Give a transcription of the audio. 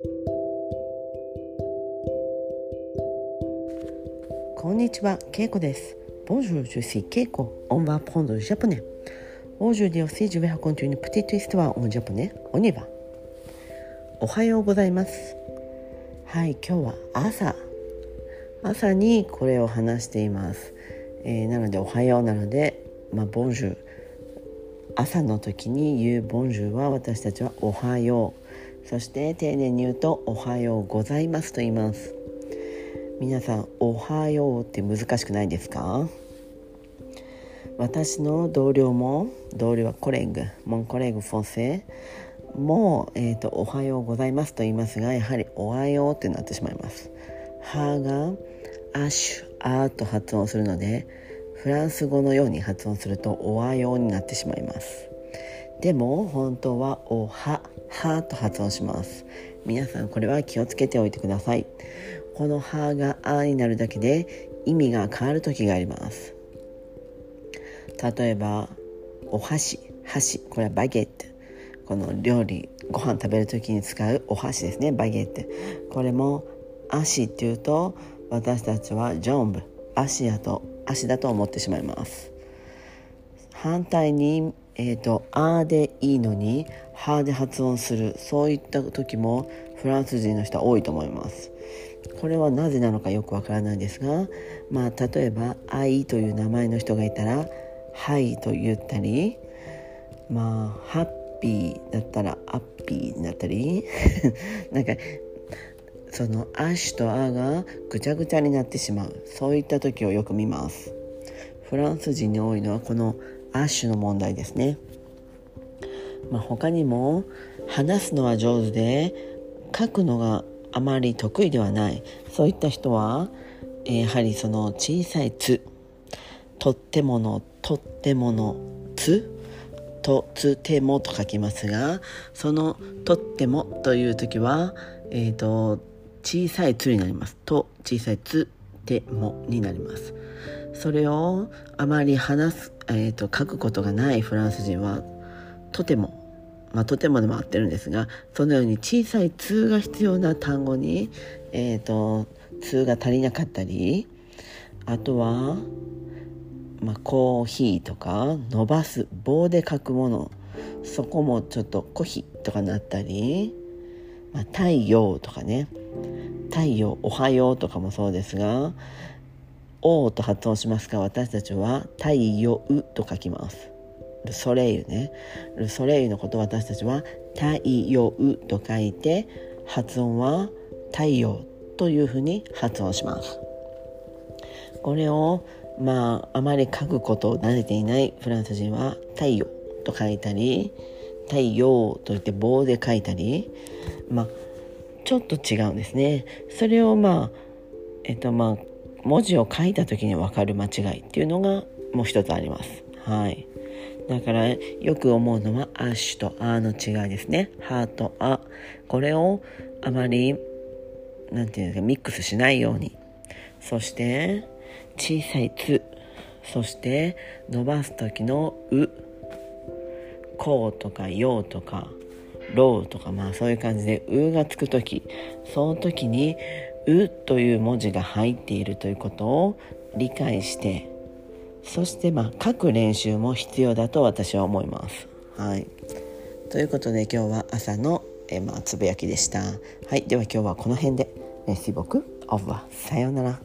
こんにちは、ケイコです。Bonjour, je suis Keiko. On va apprendre le japonais. Aujourd'hui aussi, je vais raconter une petite histoire en japonais. On y va. おはようございます。はい、今日は朝。朝にこれを話しています。えー、なので、おはようなので、まあ、ボンジュ朝の時に言うボンジュは私たちはおはよう。そして丁寧に言うとおはようございますと言います。皆さんおはようって難しくないですか？私の同僚も同僚はコレグモンコレグフォンセも、えーと、おはようございますと言いますがやはりおはようってなってしまいます。歯がアッシュアーと発音するのでフランス語のように発音するとおはようになってしまいます。でも本当はおははと発音します。皆さんこれは気をつけておいてください。この「は」が「あ」になるだけで意味が変わる時があります。例えばお箸箸これはバゲット。この料理ご飯食べる時に使うお箸ですねバゲット。これも足っていうと私たちはジョンブ。足だと足だと思ってしまいます。反対にえーと「あー」でいいのに「は」で発音するそういった時もフランス人の人は多いと思いますこれはなぜなのかよくわからないですが、まあ、例えば「愛」という名前の人がいたら「はい」と言ったりまあ「ハッピー」だったら「アッピー」になったり なんかその「アッシュ」と「ア」がぐちゃぐちゃになってしまうそういった時をよく見ます。フランス人に多いのはこの「アッシュ」の問題ですね。まあ、他にも話すのは上手で書くのがあまり得意ではない。そういった人は、やはりその小さい「つ」とってもの「とってもの」「つ」とつてもと書きますがそのとってもという時は、えーと、小さいつになります。と小さいつてもになります。それをあまり話す、えーと書くことがないフランス人はとてもまあ、とてもでも合ってるんですがそのように小さい「通」が必要な単語に「えーと、通」が足りなかったりあとは、まあ、コーヒーとか伸ばす棒で書くものそこもちょっと「コヒ」とかなったり、まあ、太陽とかね太陽おはようとかもそうですが「お」と発音しますが私たちは「太陽」と書きます。ルソレイユね。ルソレイユのことを私たちは太陽と書いて発音は太陽というふうに発音します。これをまああまり書くことを慣れていないフランス人は太陽と書いたり太陽と言って棒で書いたりまあちょっと違うんですね。それをまあえっとまあ文字を書いた時に分かる間違いっていうのがもう一つありますはいだからよく思うのはアッシュとアの違いですね。ハーとア。これをあまり、なんていうんですか、ミックスしないように。そして、小さいつ。そして、伸ばす時のう。こうとかようとか、ろうとか、まあそういう感じで、うがつく時。その時に、うという文字が入っているということを理解して、そしてまあ書く練習も必要だと私は思います。はい、ということで今日は朝のえまあつぶやきでした。はい、では今日はこの辺で。メッシボクオブはさようなら。